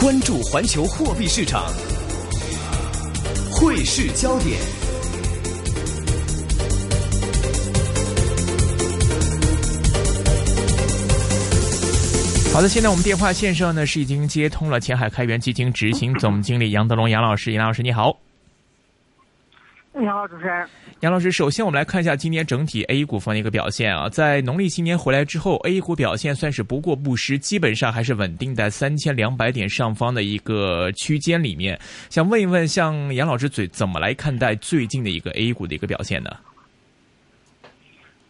关注环球货币市场，汇市焦点。好的，现在我们电话线上呢是已经接通了前海开源基金执行总经理杨德龙杨老师，杨老师你好。你好，主持人。杨老师，首先我们来看一下今年整体 A 股方的一个表现啊，在农历新年回来之后，A 股表现算是不过不失，基本上还是稳定在三千两百点上方的一个区间里面。想问一问，像杨老师嘴怎么来看待最近的一个 A 股的一个表现呢？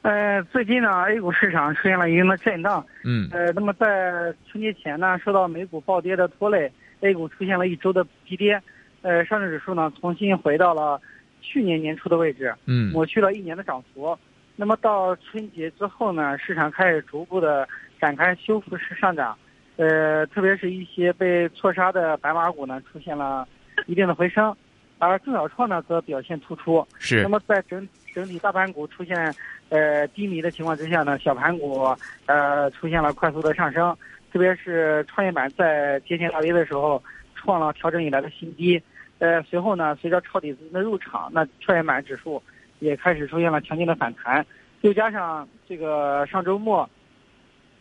呃，最近呢，A 股市场出现了一定的震荡。嗯。呃，那么在春节前呢，受到美股暴跌的拖累，A 股出现了一周的急跌。呃，上证指数呢，重新回到了。去年年初的位置，嗯，抹去了一年的涨幅。那么到春节之后呢，市场开始逐步的展开修复式上涨，呃，特别是一些被错杀的白马股呢，出现了一定的回升，而中小创呢则表现突出。是。那么在整整体大盘股出现呃低迷的情况之下呢，小盘股呃出现了快速的上升，特别是创业板在接近大跌的时候，创了调整以来的新低。呃，随后呢，随着抄底资金的入场，那创业板指数也开始出现了强劲的反弹。又加上这个上周末，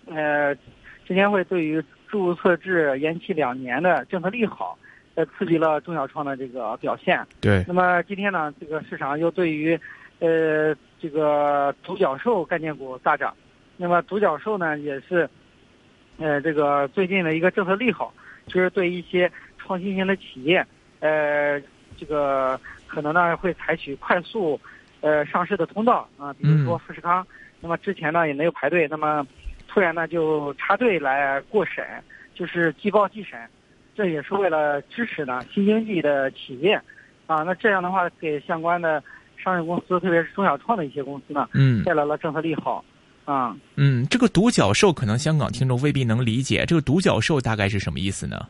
呃，证监会对于注册制延期两年的政策利好，呃，刺激了中小创的这个表现。对。那么今天呢，这个市场又对于呃这个独角兽概念股大涨。那么独角兽呢，也是呃这个最近的一个政策利好，就是对一些创新型的企业。呃，这个可能呢会采取快速，呃上市的通道啊，比如说富士康，那么之前呢也没有排队，那么突然呢就插队来过审，就是即报即审，这也是为了支持呢新经济的企业，啊，那这样的话给相关的上市公司，特别是中小创的一些公司呢，嗯，带来了政策利好，啊，嗯，这个独角兽可能香港听众未必能理解，这个独角兽大概是什么意思呢？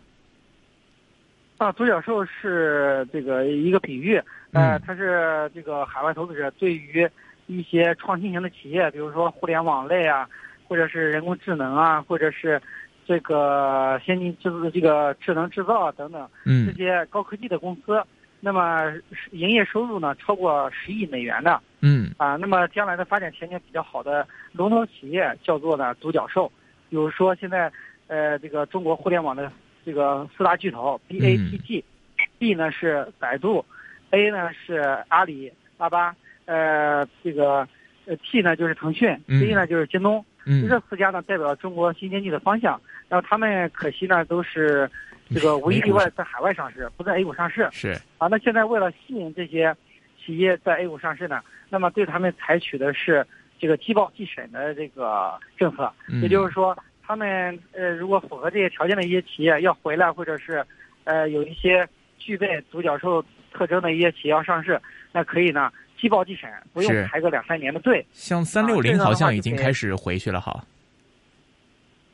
啊，独角兽是这个一个比喻，呃，它是这个海外投资者对于一些创新型的企业，比如说互联网类啊，或者是人工智能啊，或者是这个先进制这个智能制造等等，嗯，这些高科技的公司，那么营业收入呢超过十亿美元的，嗯，啊，那么将来的发展前景比较好的龙头企业叫做呢独角兽，比如说现在呃这个中国互联网的。这个四大巨头 B A T G，B 呢是百度，A 呢是阿里巴巴，呃，这个呃 T 呢就是腾讯，C 呢就是京东，这四家呢代表中国新经济的方向。然后他们可惜呢都是这个无一例外在海外上市，不在 A 股上市。是啊，那现在为了吸引这些企业在 A 股上市呢，那么对他们采取的是这个即报即审的这个政策，也就是说。他们呃，如果符合这些条件的一些企业要回来，或者是，呃，有一些具备独角兽特征的一些企业要上市，那可以呢，即报即审，不用排个两三年的队。像三六零好像已经开始回去了哈。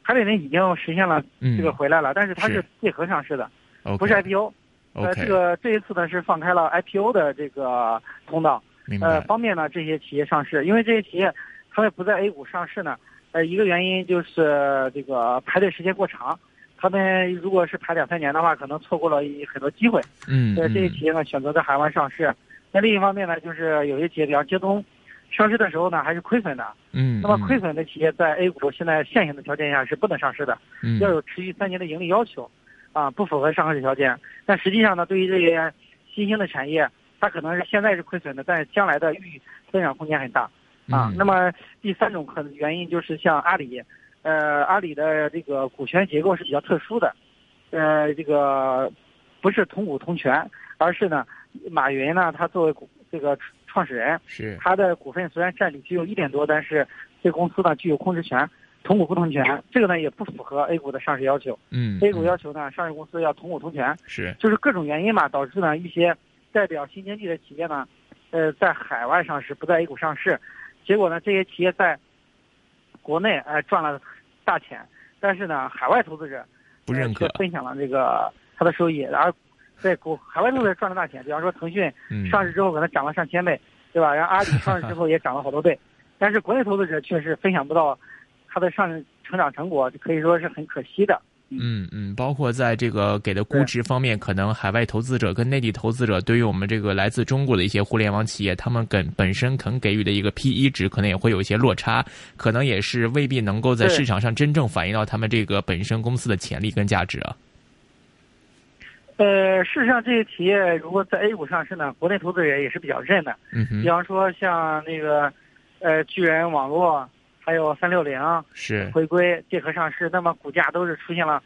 海里人已经实现了这个回来了，但是它是配合上市的，不是 IPO。呃，这个这一次呢是放开了 IPO 的这个通道，呃，方便呢这些企业上市，因为这些企业他们不在 A 股上市呢。呃，一个原因就是这个排队时间过长，他们如果是排两三年的话，可能错过了很多机会。嗯，所以这些企业呢选择在海外上市。那另一方面呢，就是有些企业，比方京东，上市的时候呢还是亏损的。嗯，那么亏损的企业在 A 股现在现行的条件下是不能上市的，要有持续三年的盈利要求，啊，不符合上市条件。但实际上呢，对于这些新兴的产业，它可能是现在是亏损的，但是将来的预增长空间很大。啊，那么第三种可能原因就是像阿里，呃，阿里的这个股权结构是比较特殊的，呃，这个不是同股同权，而是呢，马云呢，他作为股这个创始人，是。他的股份虽然占比只有一点多，但是对公司呢具有控制权，同股不同权，这个呢也不符合 A 股的上市要求。嗯，A 股要求呢，上市公司要同股同权，是，就是各种原因嘛，导致呢一些代表新经济的企业呢，呃，在海外上市，不在 A 股上市。结果呢，这些企业在国内哎赚了大钱，但是呢，海外投资者不认可，分享了这个他的收益，而在国海外投资者赚了大钱。比方说，腾讯上市之后可能涨了上千倍，对吧？然后阿里上市之后也涨了好多倍，但是国内投资者却是分享不到他的上成长成果，可以说是很可惜的嗯嗯，包括在这个给的估值方面，可能海外投资者跟内地投资者对于我们这个来自中国的一些互联网企业，他们跟本身肯给予的一个 P E 值，可能也会有一些落差，可能也是未必能够在市场上真正反映到他们这个本身公司的潜力跟价值啊。呃，事实上，这些企业如果在 A 股上市呢，国内投资人也是比较认的。嗯哼比，方说像那个，呃，巨人网络，还有三六零是，回归借壳上市，那么股价都是出现了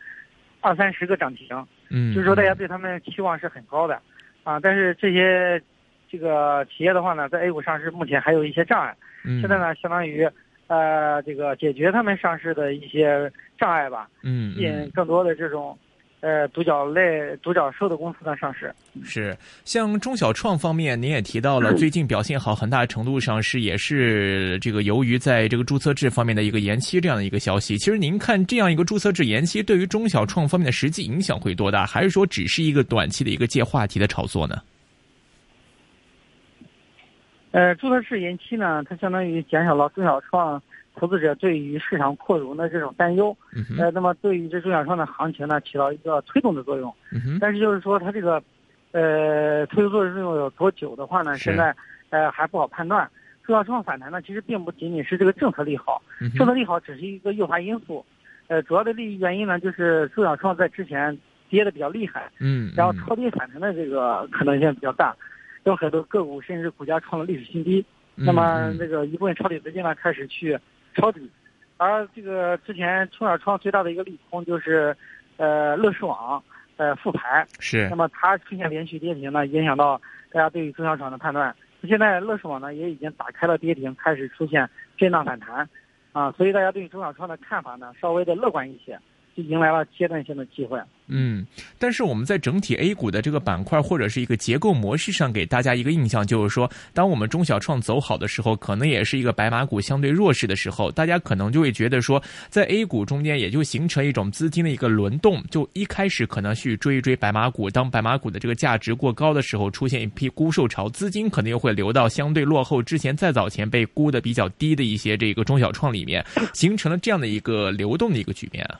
二三十个涨停，嗯，就是说大家对他们期望是很高的，啊，但是这些这个企业的话呢，在 A 股上市目前还有一些障碍，嗯，现在呢，相当于呃这个解决他们上市的一些障碍吧，嗯，嗯，吸引更多的这种呃独角类独角兽的公司呢上市。是，像中小创方面，您也提到了，最近表现好，很大程度上是也是这个由于在这个注册制方面的一个延期这样的一个消息。其实您看这样一个注册制延期，对于中小创方面的实际影响会多大？还是说只是一个短期的一个借话题的炒作呢？呃，注册制延期呢，它相当于减少了中小创投资者对于市场扩容的这种担忧。嗯，呃，那么对于这中小创的行情呢，起到一个推动的作用。嗯，但是就是说，它这个呃推动作用有多久的话呢，现在呃还不好判断。中小创反弹呢，其实并不仅仅是这个政策利好，嗯，政策利好只是一个诱发因素。呃，主要的利益原因呢，就是中小创在之前跌的比较厉害，嗯，然后嗯超跌反弹的这个可能性比较大，有很多个股甚至股价创了历史新低。那么嗯。这个一部分抄底资金呢开始去抄底，而这个之前中小创最大的一个利空就是，呃，乐视网呃复牌，是。那么它出现连续跌停呢，影响到大家对于中小创的判断。现在乐视网呢也已经打开了跌停，开始出现震荡反弹，啊，所以大家对于中小创的看法呢稍微的乐观一些，就就迎来了阶段性的机会。嗯，但是我们在整体 A 股的这个板块或者是一个结构模式上，给大家一个印象，就是说，当我们中小创走好的时候，可能也是一个白马股相对弱势的时候，大家可能就会觉得说，在 A 股中间也就形成一种资金的一个轮动，就一开始可能去追一追白马股，当白马股的这个价值过高的时候，出现一批估售潮，资金可能又会流到相对落后之前再早前被估的比较低的一些这个中小创里面，形成了这样的一个流动的一个局面啊。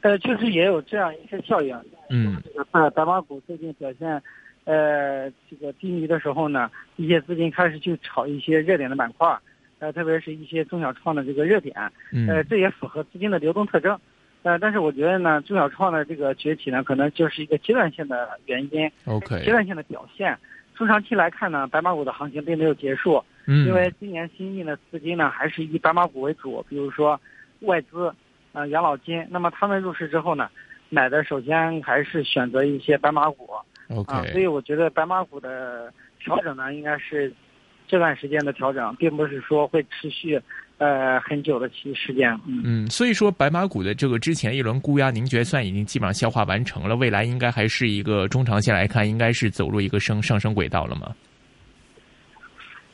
呃，确实也有这样一些效应。嗯这个白白马股最近表现，呃，这个低迷的时候呢，一些资金开始去炒一些热点的板块，呃，特别是一些中小创的这个热点，呃，嗯这也符合资金的流动特征。呃，但是我觉得呢，中小创的这个崛起呢，可能就是一个阶段性的原因，阶，OK，阶段性的表现。中长期来看呢，白马股的行情并没有结束，嗯，因为今年新进的资金呢，还是以白马股为主，比如说外资、呃养老金。那么他们入市之后呢，买的首先还是选择一些白马股啊，所 OK，以我觉得白马股的调整呢，应该是这段时间的调整，并不是说会持续呃很久的期时间。嗯，嗯，所以说白马股的这个之前一轮估压，您觉得算已经基本上消化完成了？未来应该还是一个中长线来看，应该是走入一个升上升轨道了吗？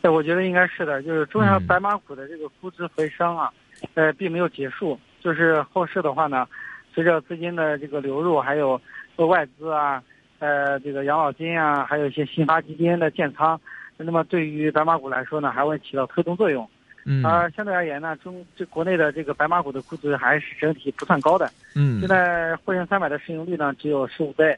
对，我觉得应该是的，就是中小嗯白马股的这个估值回升啊，呃，并没有结束，就是后市的话呢，随着资金的这个流入，还有外资啊，呃，这个养老金啊，还有一些新发基金的建仓，那么对于白马股来说呢，还会起到推动作用。嗯而相对而言呢，中这国内的这个白马股的估值还是整体不算高的。嗯现在沪深三百的市盈率呢只有十五倍，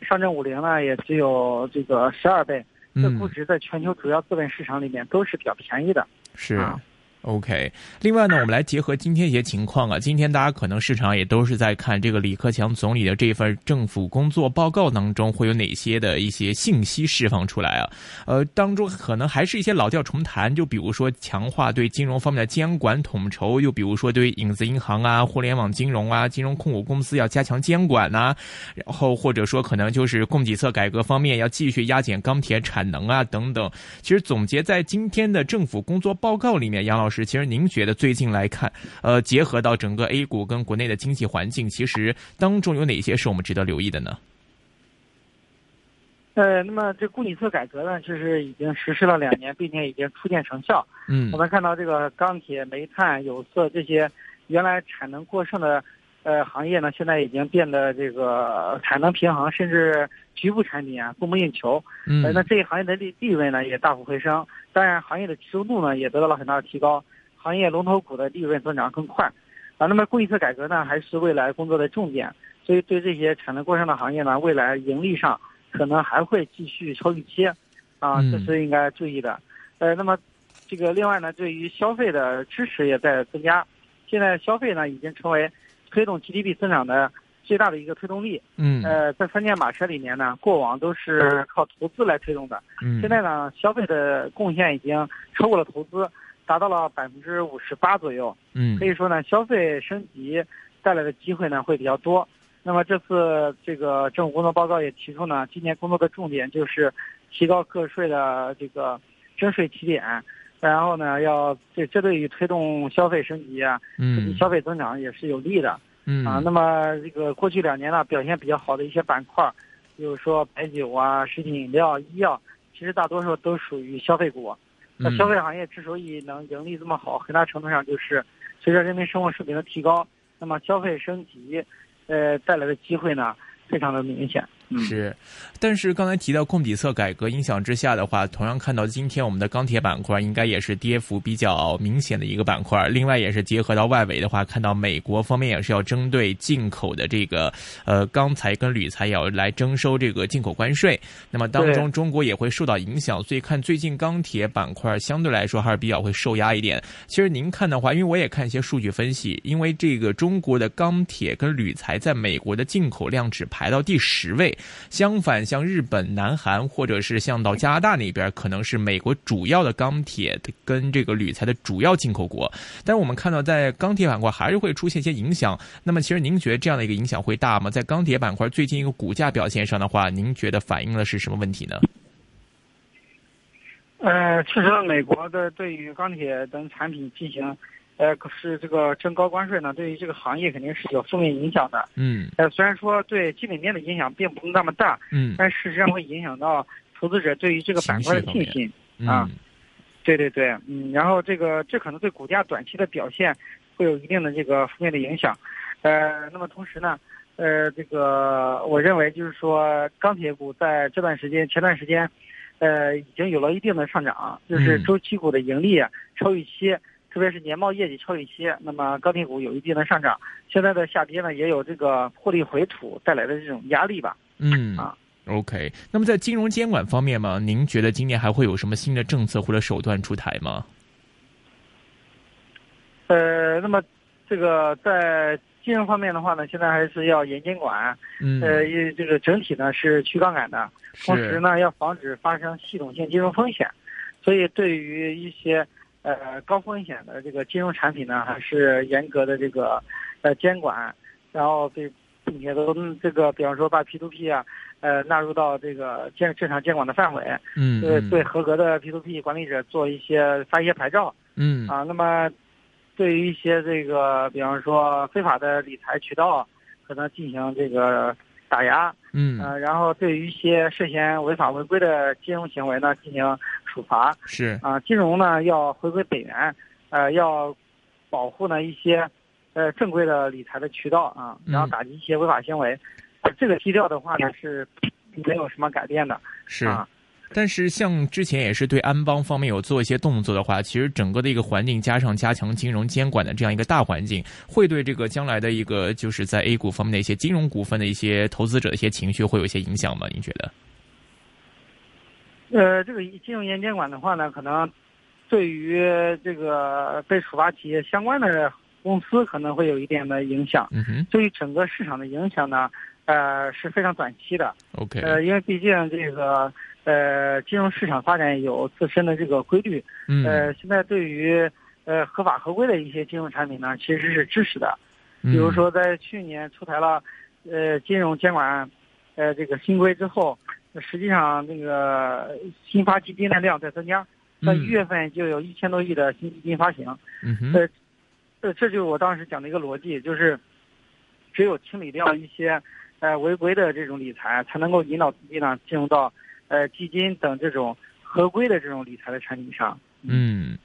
上证五零呢也只有这个十二倍，这嗯估值在全球主要资本市场里面都是比较便宜的。是啊。OK，另外呢，我们来结合今天一些情况啊。今天大家可能市场也都是在看这个李克强总理的这份政府工作报告当中会有哪些的一些信息释放出来啊？呃，当中可能还是一些老调重弹，就比如说强化对金融方面的监管统筹，又比如说对影子银行啊、互联网金融啊、金融控股公司要加强监管呐、然后或者说可能就是供给侧改革方面要继续压减钢铁产能啊等等。其实总结在今天的政府工作报告里面，杨老师，其实您觉得最近来看，呃，结合到整个 A 股跟国内的经济环境，其实当中有哪些是我们值得留意的呢？呃，那么这供给侧改革呢，就是已经实施了两年，并且已经初见成效。嗯我们看到这个钢铁、煤炭、有色这些原来产能过剩的呃行业呢，现在已经变得这个产能平衡，甚至局部产品啊供不应求。嗯呃，那这一行业的利利润呢也大幅回升，当然行业的集中度呢也得到了很大的提高，行业龙头股的利润增长更快。啊，那么供给侧改革呢，还是未来工作的重点，所以对这些产能过剩的行业呢，未来盈利上可能还会继续超预期，啊，这是应该注意的。呃，那么这个另外呢，对于消费的支持也在增加，现在消费呢已经成为推动 GDP 增长的最大的一个推动力。嗯，呃，在三驾马车里面呢，过往都是靠投资来推动的，嗯，现在呢，消费的贡献已经超过了投资。达到了百分之五十八左右，嗯，可以说呢，消费升级带来的机会呢会比较多。那么这次这个政府工作报告也提出呢，今年工作的重点就是提高个税的这个征税起点，然后呢，要这这对于推动消费升级啊，嗯，消费增长也是有利的，嗯啊，那么这个过去两年呢表现比较好的一些板块，比如说白酒啊、食品饮料、医药，其实大多数都属于消费股。那消费行业之所以能盈利这么好，很大程度上就是随着人民生活水平的提高，那么消费升级，呃带来的机会呢，非常的明显。是，但是刚才提到供给侧改革影响之下的话，同样看到今天我们的钢铁板块应该也是跌幅比较明显的一个板块。另外也是结合到外围的话，看到美国方面也是要针对进口的这个呃钢材跟铝材也要来征收这个进口关税。那么当中中国也会受到影响，所以看最近钢铁板块相对来说还是比较会受压一点。其实您看的话，因为我也看一些数据分析，因为这个中国的钢铁跟铝材在美国的进口量只排到第十位。相反，像日本、南韩，或者是像到加拿大那边，可能是美国主要的钢铁跟这个铝材的主要进口国。但是我们看到，在钢铁板块还是会出现一些影响。那么，其实您觉得这样的一个影响会大吗？在钢铁板块最近一个股价表现上的话，您觉得反映的是什么问题呢？呃，其实美国的对于钢铁等产品进行。呃，可是这个征高关税呢，对于这个行业肯定是有负面影响的。嗯。呃，虽然说对基本面的影响并不那么大。嗯。但事实上会影响到投资者对于这个板块的信心。啊。对对对，嗯，然后这个这可能对股价短期的表现会有一定的这个负面的影响。呃，那么同时呢，呃，这个我认为就是说钢铁股在这段时间前段时间，呃，已经有了一定的上涨，就是周期股的盈利超预期。特别是年报业绩超预期，那么钢铁股有一定的上涨。现在的下跌呢，也有这个获利回吐带来的这种压力吧。嗯啊，OK。那么在金融监管方面嘛，您觉得今年还会有什么新的政策或者手段出台吗？呃，那么这个在金融方面的话呢，现在还是要严监管。嗯。呃，这个整体呢是去杠杆的，同时呢要防止发生系统性金融风险。所以对于一些。呃，高风险的这个金融产品呢，还是严格的这个呃监管，然后对并且都这个，比方说把 P to P 啊，呃纳入到这个监正常监管的范围，嗯，对对合格的 P to P 管理者做一些发一些牌照，嗯。啊，那么对于一些这个，比方说非法的理财渠道，可能进行这个打压，嗯，呃，然后对于一些涉嫌违法违规的金融行为呢，进行。处罚是啊，金融呢要回归本源，呃，要保护呢一些呃正规的理财的渠道啊，然后打击一些违法行为。这个基调的话呢是 没有什么改变的。是啊，但是像之前也是对安邦方面有做一些动作的话，其实整个的一个环境加上加强金融监管的这样一个大环境，会对这个将来的一个就是在 A 股方面的一些金融股份的一些投资者的一些情绪会有一些影响吗？您觉得？呃，这个金融严监管的话呢，可能对于这个被处罚企业相关的公司可能会有一点的影响。嗯哼。对于整个市场的影响呢，呃，是非常短期的。OK。呃，因为毕竟这个呃金融市场发展有自身的这个规律。嗯。呃，现在对于呃合法合规的一些金融产品呢，其实是支持的。嗯。比如说，在去年出台了呃金融监管呃这个新规之后。那实际上，那个新发基金的量在增加，在一月份就有一千多亿的新基金发行。嗯哼。呃，这这就是我当时讲的一个逻辑，就是只有清理掉一些呃违规的这种理财，才能够引导资金呢进入到呃基金等这种合规的这种理财的产品上。嗯。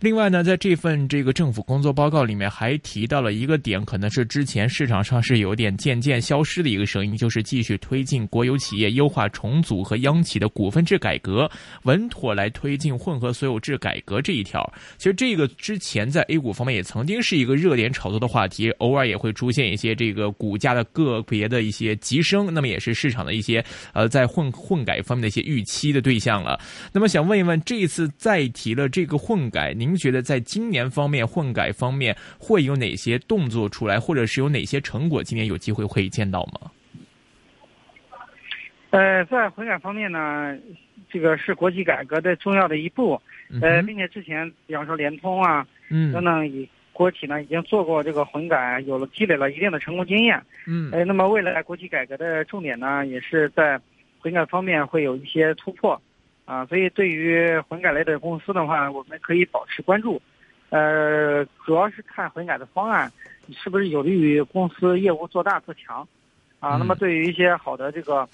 另外呢，在这份这个政府工作报告里面，还提到了一个点，可能是之前市场上是有点渐渐消失的一个声音，就是继续推进国有企业优化重组和央企的股份制改革，稳妥来推进混合所有制改革这一条。其实这个之前在 A 股方面也曾经是一个热点炒作的话题，偶尔也会出现一些这个股价的个别的一些急升，那么也是市场的一些呃在混混改方面的一些预期的对象了。那么想问一问，这一次再提了这个混改，您？觉得在今年方面混改方面会有哪些动作出来，或者是有哪些成果？今年有机会可以见到吗？呃，在混改方面呢，这个是国企改革的重要的一步。呃，并且之前，比方说联通啊，嗯，等等，以国企呢已经做过这个混改，有了积累了一定的成功经验。嗯，呃，那么未来国企改革的重点呢，也是在混改方面会有一些突破。啊，所以对于混改类的公司的话，我们可以保持关注。呃，主要是看混改的方案是不是有利于公司业务做大做强。啊，那么对于一些好的这个，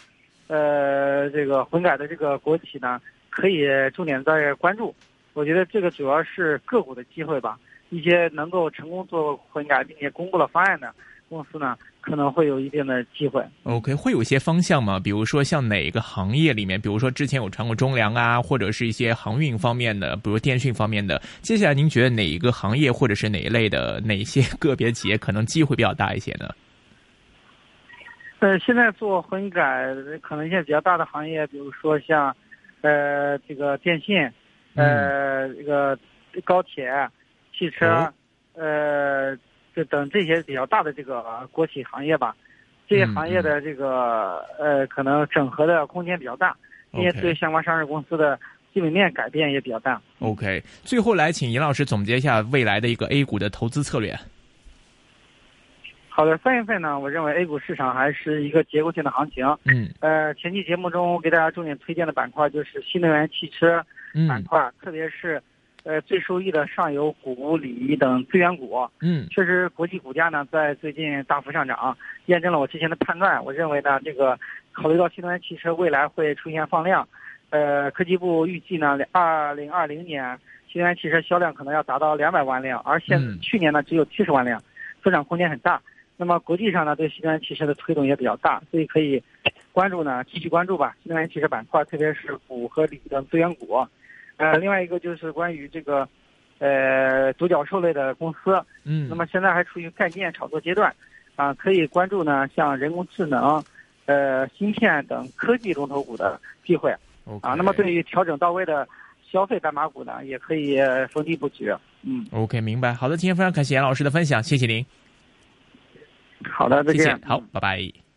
呃，这个混改的这个国企呢，可以重点在关注。我觉得这个主要是个股的机会吧。一些能够成功做混改并且公布了方案的公司呢。可能会有一定的机会。OK，会有一些方向吗？比如说像哪个行业里面，比如说之前有传过中粮啊，或者是一些航运方面的，比如电讯方面的。接下来您觉得哪一个行业或者是哪一类的哪些个别企业可能机会比较大一些呢？呃，现在做混改可能性比较大的行业，比如说像呃这个电信，呃这个高铁、汽车，呃。就等这些比较大的这个国企行业吧，这些行业的这个呃，可能整合的空间比较大，因为对相关上市公司的基本面改变也比较大。OK，最后来请尹老师总结一下未来的一个 A 股的投资策略。好的，三月份呢，我认为 A 股市场还是一个结构性的行情。嗯。呃，前期节目中我给大家重点推荐的板块就是新能源汽车板块，特别是。呃，最受益的上游钴、锂等资源股，嗯，确实国际股价呢在最近大幅上涨，验证了我之前的判断。我认为呢，这个考虑到新能源汽车未来会出现放量，呃，科技部预计呢，二零二零年新能源汽车销量可能要达到两百万辆，而现去年呢只有七十万辆，增长空间很大。那么国际上呢对新能源汽车的推动也比较大，所以可以关注呢，继续关注吧，新能源汽车板块，特别是钴和锂等资源股。呃，另外一个就是关于这个，呃，独角兽类的公司，嗯，那么现在还处于概念炒作阶段，啊，可以关注呢，像人工智能、呃，芯片等科技龙头股的机会，啊，那么对于调整到位的消费白马股呢，也可以逢低布局，嗯，OK，明白。好的，今天非常感谢严老师的分享，谢谢您。好的，再见。好，拜拜。